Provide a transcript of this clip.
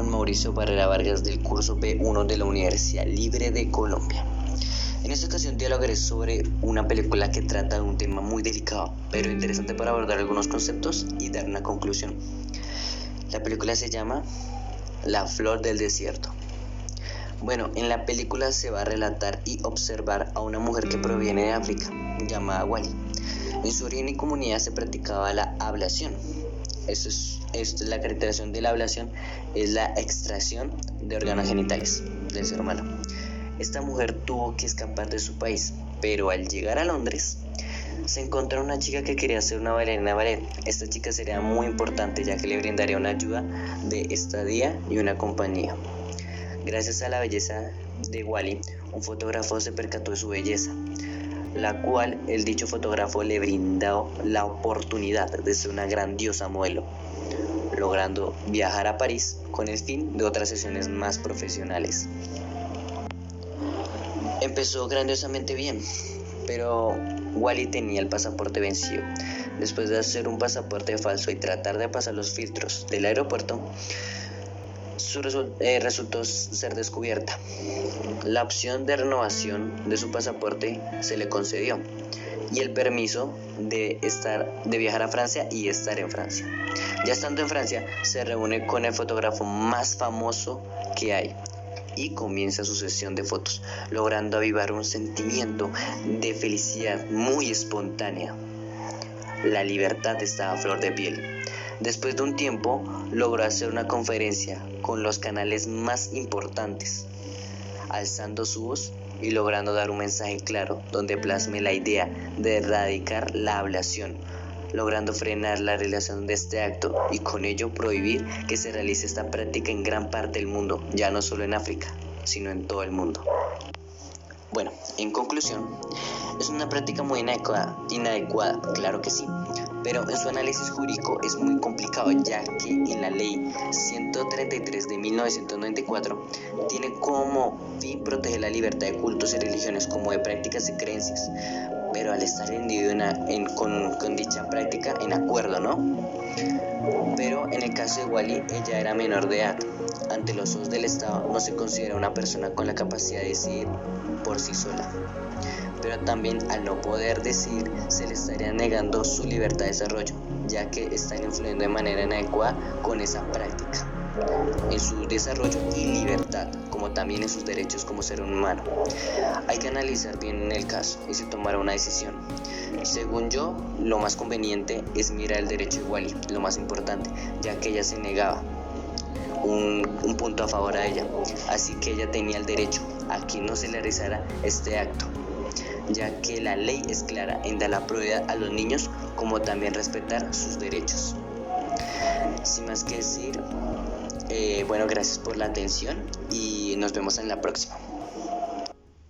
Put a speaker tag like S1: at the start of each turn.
S1: Juan Mauricio Barrera Vargas del curso B1 de la Universidad Libre de Colombia. En esta ocasión dialogaré sobre una película que trata de un tema muy delicado, pero interesante para abordar algunos conceptos y dar una conclusión. La película se llama La Flor del Desierto. Bueno, en la película se va a relatar y observar a una mujer que proviene de África, llamada Wally. En su origen y comunidad se practicaba la ablación, esto es, la caracterización de la ablación, es la extracción de órganos genitales del ser humano. Esta mujer tuvo que escapar de su país, pero al llegar a Londres se encontró una chica que quería ser una bailarina ballet. Esta chica sería muy importante ya que le brindaría una ayuda de estadía y una compañía. Gracias a la belleza de Wally, un fotógrafo se percató de su belleza la cual el dicho fotógrafo le brindó la oportunidad de ser una grandiosa modelo, logrando viajar a París con el fin de otras sesiones más profesionales. Empezó grandiosamente bien, pero Wally tenía el pasaporte vencido. Después de hacer un pasaporte falso y tratar de pasar los filtros del aeropuerto, eh, resultó ser descubierta. La opción de renovación de su pasaporte se le concedió y el permiso de, estar, de viajar a Francia y estar en Francia. Ya estando en Francia, se reúne con el fotógrafo más famoso que hay y comienza su sesión de fotos, logrando avivar un sentimiento de felicidad muy espontánea. La libertad estaba a flor de piel. Después de un tiempo, logró hacer una conferencia con los canales más importantes, alzando su voz y logrando dar un mensaje claro donde plasme la idea de erradicar la ablación, logrando frenar la realización de este acto y con ello prohibir que se realice esta práctica en gran parte del mundo, ya no solo en África, sino en todo el mundo. Bueno, en conclusión, es una práctica muy inadecuada, inadecuada, claro que sí, pero en su análisis jurídico es muy complicado ya que en la ley 133 de 1994 tiene como fin proteger la libertad de cultos y religiones como de prácticas y creencias, pero al estar el en, con, con dicha práctica en acuerdo, ¿no? Pero en el caso de Wally, ella era menor de edad. Ante los ojos del Estado no se considera una persona con la capacidad de decidir por sí sola. Pero también al no poder decidir se le estaría negando su libertad de desarrollo, ya que están influyendo de manera inadecuada con esa práctica en su desarrollo y libertad, como también en sus derechos como ser humano. Hay que analizar bien en el caso y se tomará una decisión. Según yo, lo más conveniente es mirar el derecho igual, lo más importante, ya que ella se negaba un, un, punto a favor a ella, así que ella tenía el derecho a que no se le realizara este acto, ya que la ley es clara en dar la prioridad a los niños como también respetar sus derechos. Sin más que decir, eh, bueno, gracias por la atención y nos vemos en la próxima.